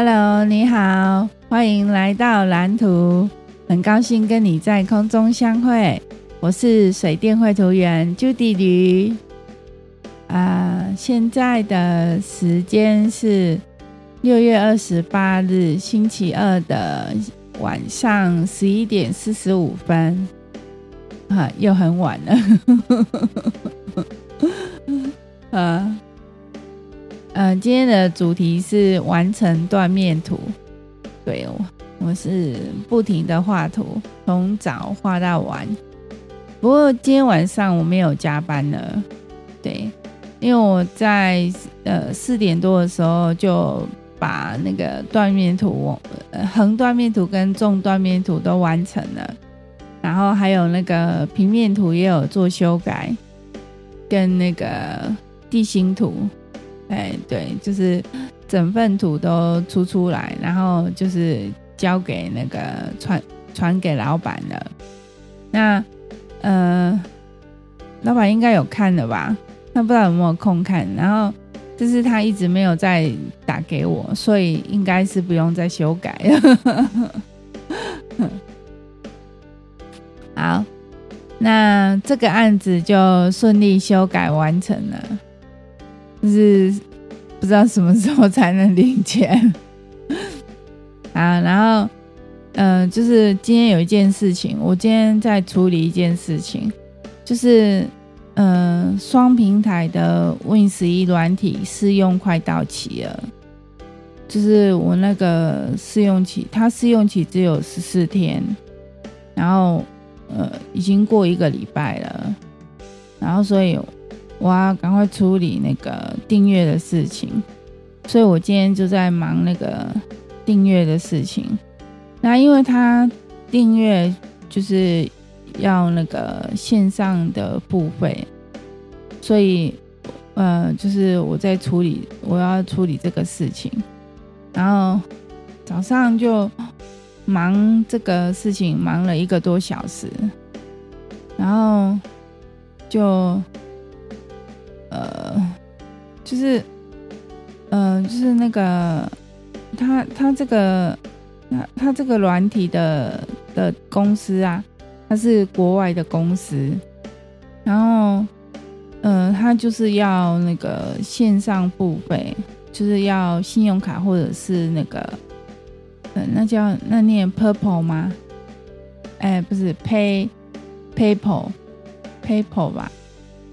Hello，你好，欢迎来到蓝图，很高兴跟你在空中相会。我是水电绘图员 Judy 吕。啊、现在的时间是六月二十八日星期二的晚上十一点四十五分。啊，又很晚了。啊，呃，今天的主题是完成断面图。对，我我是不停的画图，从早画到晚。不过今天晚上我没有加班了。对，因为我在呃四点多的时候就把那个断面图、横断面图跟纵断面图都完成了。然后还有那个平面图也有做修改，跟那个地心图，哎，对，就是整份图都出出来，然后就是交给那个传传给老板了。那呃，老板应该有看了吧？他不知道有没有空看。然后就是他一直没有再打给我，所以应该是不用再修改了。好，那这个案子就顺利修改完成了，就是不知道什么时候才能领钱。啊，然后，嗯、呃，就是今天有一件事情，我今天在处理一件事情，就是，嗯、呃，双平台的 Win 十一软体试用快到期了，就是我那个试用期，它试用期只有十四天，然后。呃，已经过一个礼拜了，然后所以我要赶快处理那个订阅的事情，所以我今天就在忙那个订阅的事情。那因为他订阅就是要那个线上的付费，所以呃，就是我在处理，我要处理这个事情，然后早上就。忙这个事情忙了一个多小时，然后就，就是呃，就是那个他他这个他他这个软体的的公司啊，他是国外的公司，然后呃，他就是要那个线上付费，就是要信用卡或者是那个。那叫那念 purple 吗？哎、不是 pay paypal paypal 吧？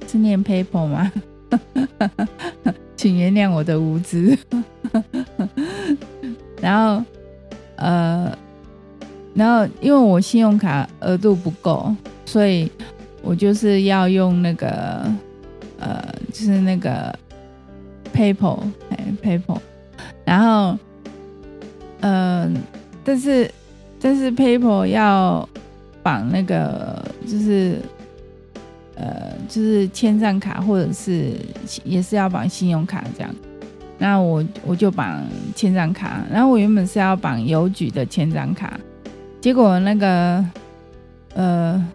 是念 paypal 吗？请原谅我的无知。然后呃，然后因为我信用卡额度不够，所以我就是要用那个呃，就是那个 paypal 哎 paypal，然后。嗯、但是但是 PayPal 要绑那个，就是呃，就是签证卡或者是也是要绑信用卡这样。那我我就绑签证卡，然后我原本是要绑邮局的签证卡，结果那个呃，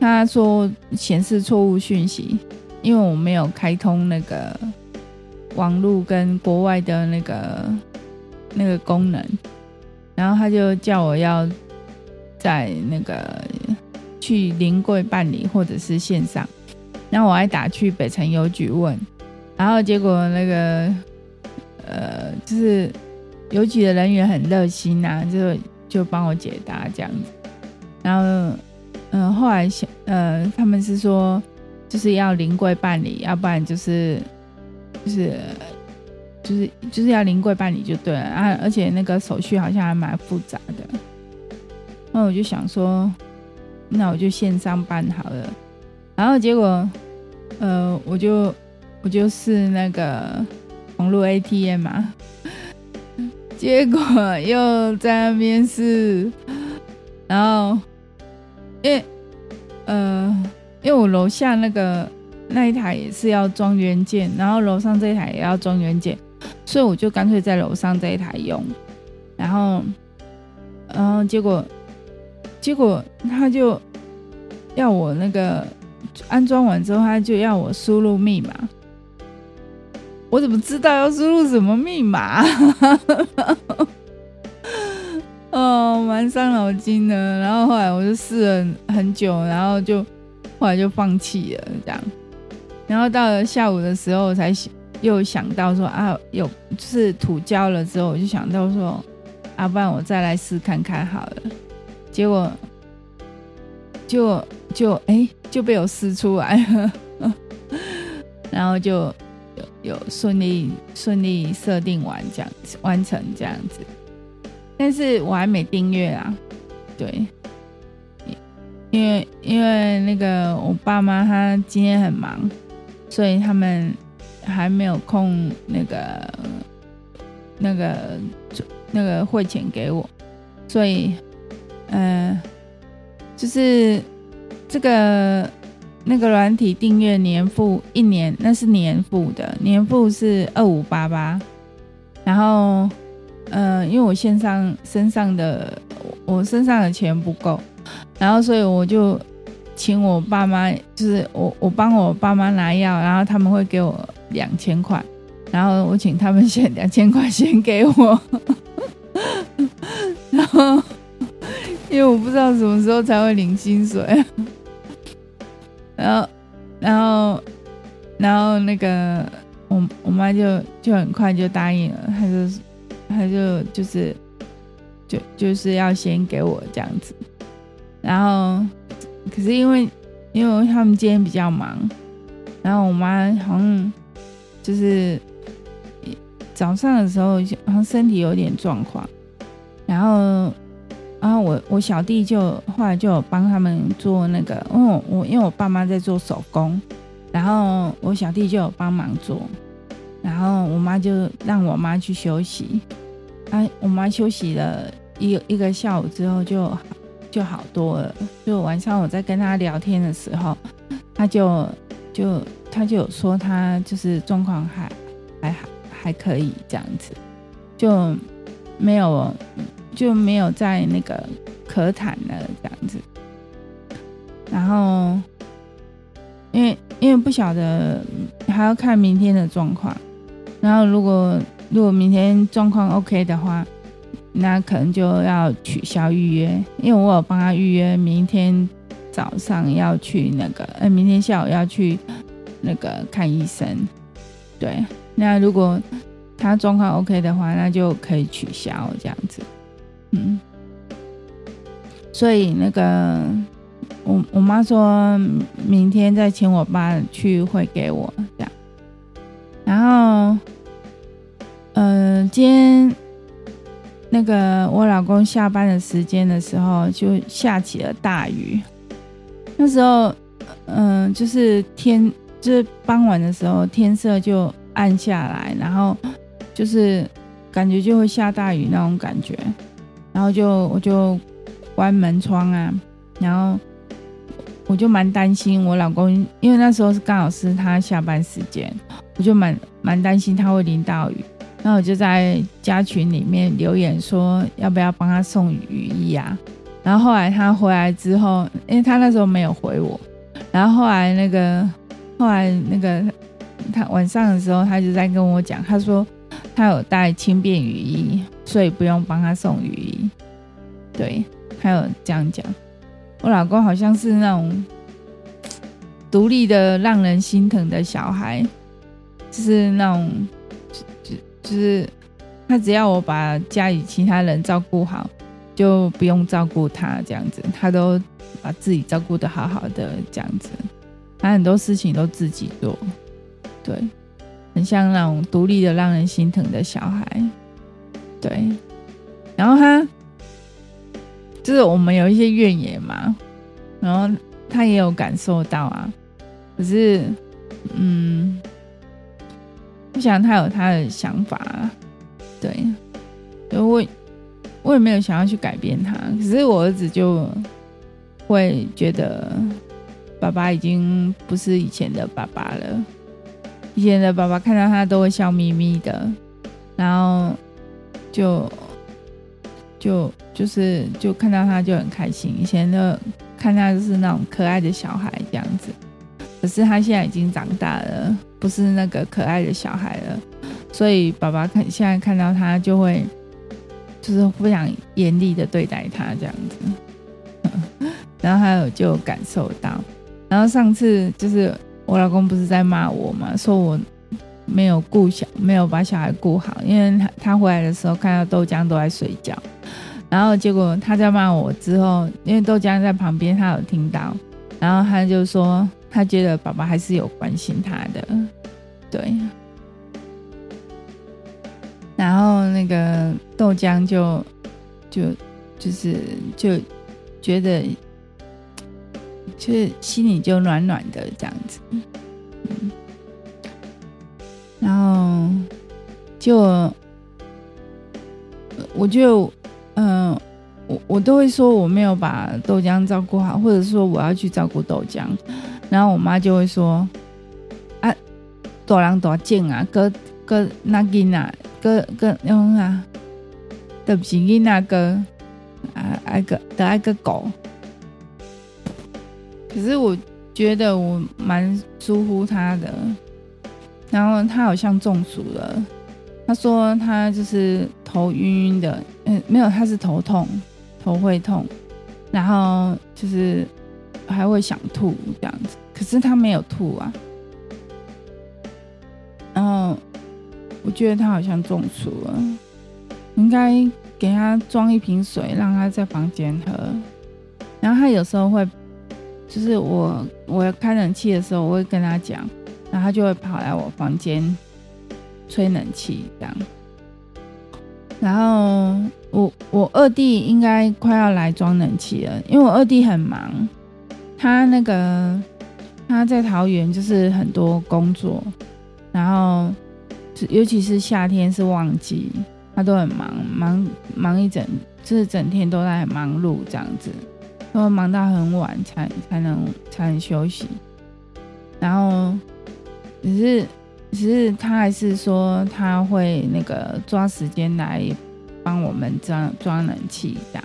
他说显示错误讯息，因为我没有开通那个网络跟国外的那个。那个功能，然后他就叫我要在那个去临柜办理，或者是线上。然后我还打去北城邮局问，然后结果那个呃，就是邮局的人员很热心呐，就就帮我解答这样子。然后嗯、呃，后来想呃，他们是说就是要临柜办理，要不然就是就是。就是就是要临柜办理就对了啊，而且那个手续好像还蛮复杂的。那我就想说，那我就线上办好了。然后结果，呃，我就我就是那个网络 ATM 嘛，结果又在那边试，然后因为呃，因为我楼下那个那一台也是要装元件，然后楼上这一台也要装元件。所以我就干脆在楼上这一台用，然后，然后结果，结果他就要我那个安装完之后，他就要我输入密码。我怎么知道要输入什么密码？哦，蛮伤脑筋的。然后后来我就试了很久，然后就后来就放弃了这样。然后到了下午的时候，我才又想到说啊，有就是吐胶了之后，我就想到说，啊，不然我再来试看看好了。结果就就哎就被我撕出来了，然后就有有顺利顺利设定完这样子完成这样子，但是我还没订阅啊，对，因为因为那个我爸妈他今天很忙。所以他们还没有空，那个、那个、那个汇钱给我，所以，呃，就是这个那个软体订阅年付一年，那是年付的，年付是二五八八。然后，呃，因为我线上身上的我身上的钱不够，然后所以我就。请我爸妈，就是我，我帮我爸妈拿药，然后他们会给我两千块，然后我请他们先两千块先给我，然 后因为我不知道什么时候才会领薪水，然后，然后，然后那个我我妈就就很快就答应了，她就她就就是就就是要先给我这样子，然后。可是因为，因为他们今天比较忙，然后我妈好像就是早上的时候好像身体有点状况，然后，然后我我小弟就后来就帮他们做那个，因为我因为我爸妈在做手工，然后我小弟就有帮忙做，然后我妈就让我妈去休息，啊，我妈休息了一一个下午之后就。就好多了。就晚上我在跟他聊天的时候，他就就他就有说他就是状况还还还可以这样子，就没有就没有在那个咳痰了这样子。然后因为因为不晓得还要看明天的状况，然后如果如果明天状况 OK 的话。那可能就要取消预约，因为我有帮他预约，明天早上要去那个，呃，明天下午要去那个看医生。对，那如果他状况 OK 的话，那就可以取消这样子。嗯，所以那个我我妈说明天再请我爸去汇给我这样，然后，嗯、呃，今天。那个我老公下班的时间的时候，就下起了大雨。那时候，嗯、就是天，就是傍晚的时候，天色就暗下来，然后就是感觉就会下大雨那种感觉。然后就我就关门窗啊，然后我就蛮担心我老公，因为那时候是刚好是他下班时间，我就蛮蛮担心他会淋到雨。那我就在家群里面留言说，要不要帮他送雨衣啊？然后后来他回来之后，因为他那时候没有回我，然后后来那个后来那个他晚上的时候，他就在跟我讲，他说他有带轻便雨衣，所以不用帮他送雨衣。对，他有这样讲。我老公好像是那种独立的让人心疼的小孩，就是那种。就就是他只要我把家里其他人照顾好，就不用照顾他这样子，他都把自己照顾的好好的这样子，他很多事情都自己做，对，很像那种独立的让人心疼的小孩，对，然后他就是我们有一些怨言嘛，然后他也有感受到啊，可是嗯。我想他有他的想法，对，就我我也没有想要去改变他，可是我儿子就会觉得爸爸已经不是以前的爸爸了，以前的爸爸看到他都会笑眯眯的，然后就就就是就看到他就很开心，以前的看他就是那种可爱的小孩这样子，可是他现在已经长大了，不是那个可爱的小孩了，所以爸爸看现在看到他就会，就是非常严厉的对待他这样子。然后还有就感受到，然后上次就是我老公不是在骂我嘛，说我没有顾小，没有把小孩顾好，因为他他回来的时候看到豆浆都在睡觉。然后结果他在骂我之后，因为豆浆在旁边，他有听到，然后他就说他觉得爸爸还是有关心他的，对。然后那个豆浆就就就是就觉得就是心里就暖暖的这样子，然后就我就。嗯，我我都会说我没有把豆浆照顾好，或者说我要去照顾豆浆，然后我妈就会说：“啊，大人大种啊，哥哥那囡仔，哥哥用啊，对不起囡仔哥，啊爱个得爱个狗。”可是我觉得我蛮疏忽他的，然后他好像中暑了。他说他就是头晕晕的，嗯，没有，他是头痛，头会痛，然后就是还会想吐这样子，可是他没有吐啊。然后我觉得他好像中暑了，应该给他装一瓶水，让他在房间喝。然后他有时候会，就是我我要开冷气的时候，我会跟他讲，然后他就会跑来我房间。吹冷气这样，然后我我二弟应该快要来装冷气了，因为我二弟很忙，他那个他在桃园就是很多工作，然后尤其是夏天是旺季，他都很忙，忙忙一整就是整天都在忙碌这样子，都忙到很晚才才能才能休息，然后只是。只是他还是说他会那个抓时间来帮我们装装冷气这样，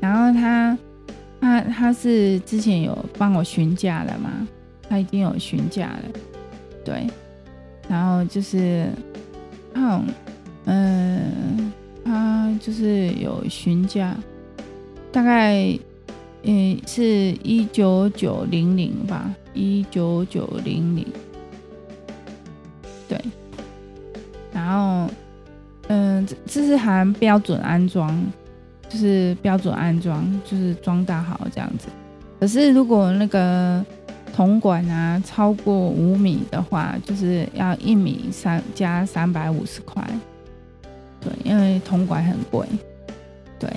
然后他他他是之前有帮我询价了嘛，他已经有询价了，对，然后就是他嗯他就是有询价，大概嗯是一九九零零吧，一九九零零。对，然后，嗯，这这是含标准安装，就是标准安装，就是装大好这样子。可是如果那个铜管啊超过五米的话，就是要一米三加三百五十块。对，因为铜管很贵。对，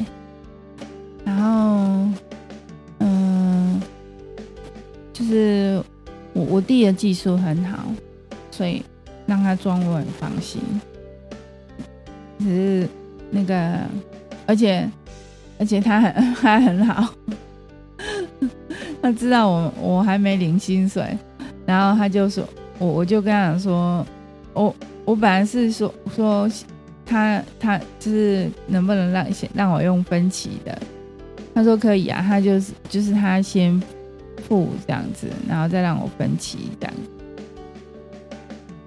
弟的技术很好，所以。让他装，我很放心。只是那个，而且而且他很 他很好，他知道我我还没领薪水，然后他就说，我我就跟他说，我我本来是说说他他就是能不能让先让我用分期的，他说可以啊，他就是就是他先付这样子，然后再让我分期这样。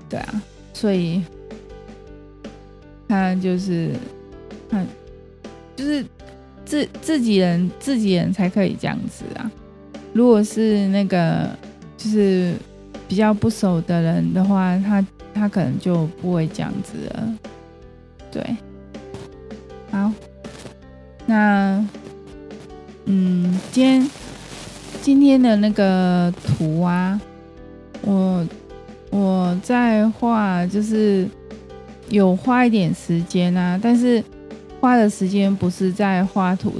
对啊，所以他就是，他就是自自己人，自己人才可以这样子啊。如果是那个就是比较不熟的人的话，他他可能就不会这样子了。对，好，那嗯，今天今天的那个图啊，我。我在画，就是有花一点时间啊，但是花的时间不是在画图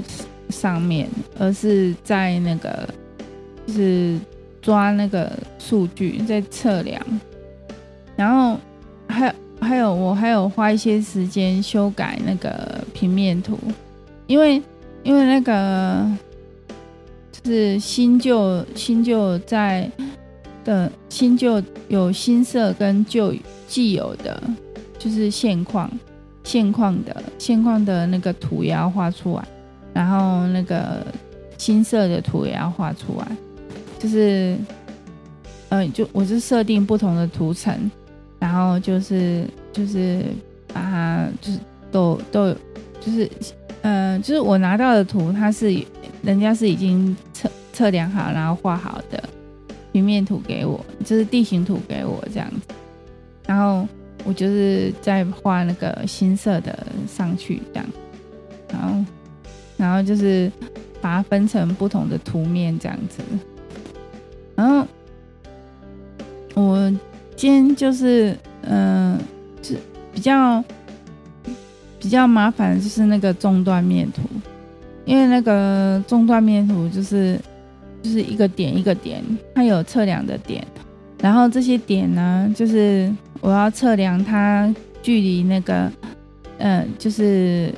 上面，而是在那个就是抓那个数据，在测量，然后还有还有我还有花一些时间修改那个平面图，因为因为那个是新旧新旧在。的新旧有新色跟旧既有的，就是现况，现况的现况的那个图也要画出来，然后那个新色的图也要画出来，就是呃，就我是设定不同的图层，然后就是就是把它就是都都，就是嗯、就是我拿到的图，它是人家是已经测测量好，然后画好的平面图给我，就是地形图给我这样。子，然后我就是再画那个新色的上去这样，然后然后就是把它分成不同的图面这样子，然后。我今天就是，嗯、呃，比较比较麻烦就是那个中断面图，因为那个中断面图就是就是一个点一个点，它有测量的点，然后这些点呢，就是我要测量它距离那个，嗯、呃，就是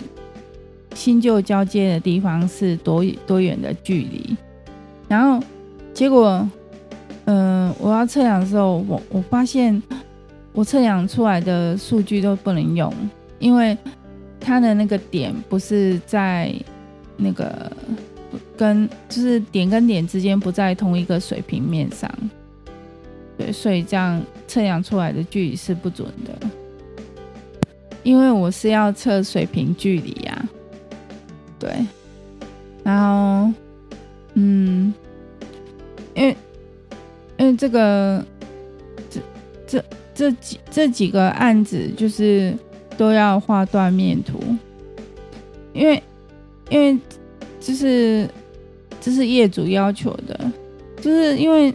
新旧交接的地方是多多远的距离，然后结果。嗯、呃，我要测量的时候，我我发现我测量出来的数据都不能用，因为它的那个点不是在那个跟就是点跟点之间不在同一个水平面上，对，所以这样测量出来的距离是不准的，因为我是要测水平距离呀、对，然后嗯，因为。因为这个，这这这几这几个案子就是都要画断面图，因为因为就是这是业主要求的，就是因为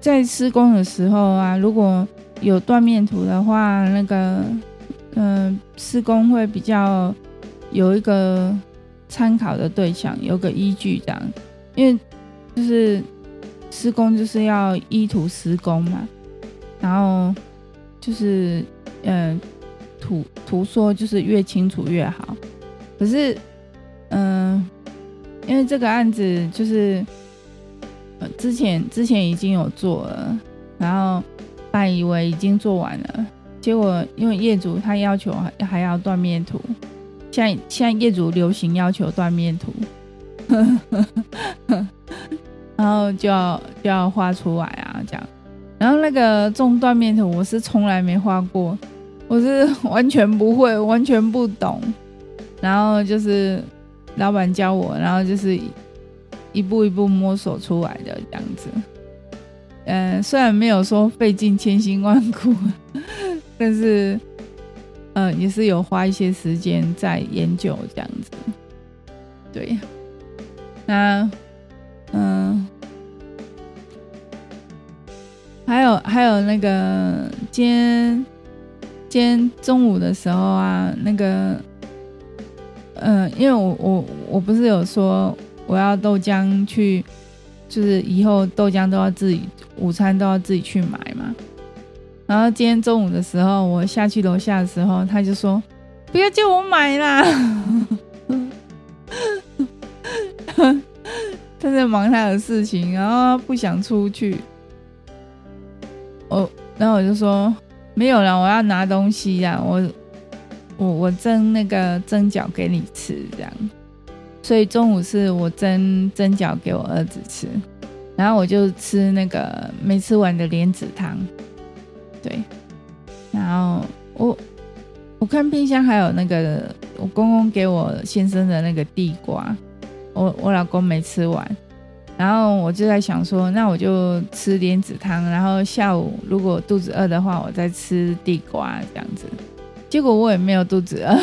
在施工的时候啊，如果有断面图的话，那个嗯、呃，施工会比较有一个参考的对象，有个依据这样，因为就是。施工就是要依图施工嘛，然后就是嗯，图图说就是越清楚越好。可是嗯、因为这个案子就是之前之前已经有做了，然后本以为已经做完了，结果因为业主他要求还还要断面图，现在现在业主流行要求断面图。然后就要就要画出来啊，这样。然后那个纵断面图我是从来没画过，我是完全不会，完全不懂。然后就是老板教我，然后就是一步一步摸索出来的这样子。嗯，虽然没有说费尽千辛万苦，但是嗯，也是有花一些时间在研究这样子。对，那。嗯，还有还有那个今天今天中午的时候啊，那个嗯，因为我我我不是有说我要豆浆去，就是以后豆浆都要自己午餐都要自己去买嘛。然后今天中午的时候，我下去楼下的时候，他就说不要叫我买啦。他在忙他的事情，然后不想出去。我，然后我就说没有了，我要拿东西呀，我，我，我蒸那个蒸饺给你吃，这样。所以中午是我蒸蒸饺给我儿子吃，然后我就吃那个没吃完的莲子汤。对，然后我我看冰箱还有那个我公公给我先生的那个地瓜。我我老公没吃完，然后我就在想说，那我就吃莲子汤，然后下午如果肚子饿的话，我再吃地瓜这样子。结果我也没有肚子饿，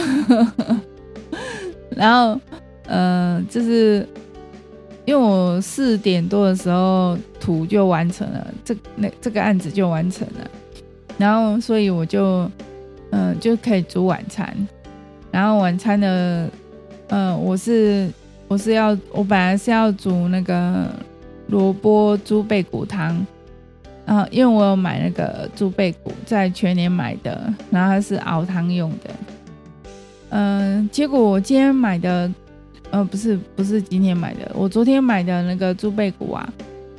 然后嗯、呃，就是因为我四点多的时候图就完成了，这那这个案子就完成了，然后所以我就嗯、就可以煮晚餐，然后晚餐的嗯、我是。我是要，我本来是要煮那个萝卜猪背骨汤，然后因为我有买那个猪背骨，在全年买的，然后它是熬汤用的。嗯、结果我今天买的，呃，不是不是今天买的，我昨天买的那个猪背骨啊，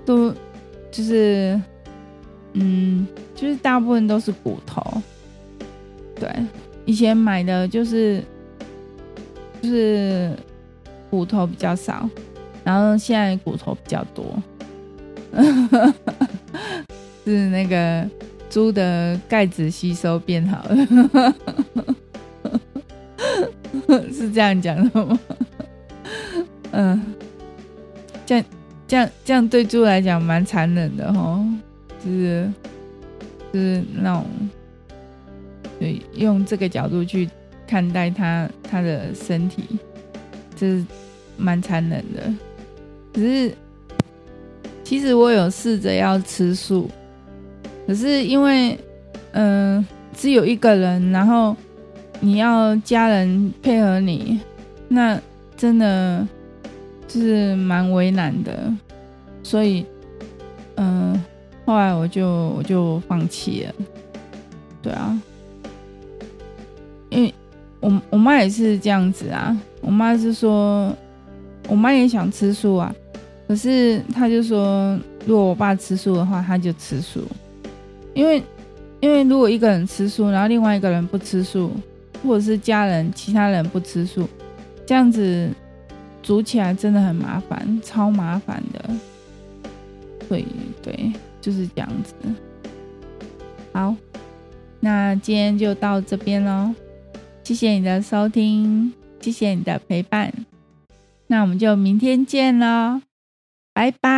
都就是，嗯，就是大部分都是骨头。对，以前买的就是，就是。骨头比较少，然后现在骨头比较多，是那个猪的钙质吸收变好了，是这样讲的吗？嗯，这样这样这样对猪来讲蛮残忍的齁，就是就是那种，对，用这个角度去看待它它的身体，就是蛮残忍的。只是其实我有试着要吃素。可是因为，嗯、只有一个人，然后你要家人配合你，那真的就是蛮为难的，所以，嗯、后来我就我就放弃了。对啊，因为我我妈也是这样子啊，我妈是说，我妈也想吃素啊，可是她就说，如果我爸吃素的话，她就吃素。因为，因为如果一个人吃素，然后另外一个人不吃素，或者是家人其他人不吃素，这样子煮起来真的很麻烦，超麻烦的。对对，就是这样子。好，那今天就到这边喽，谢谢你的收听，谢谢你的陪伴，那我们就明天见喽，拜拜。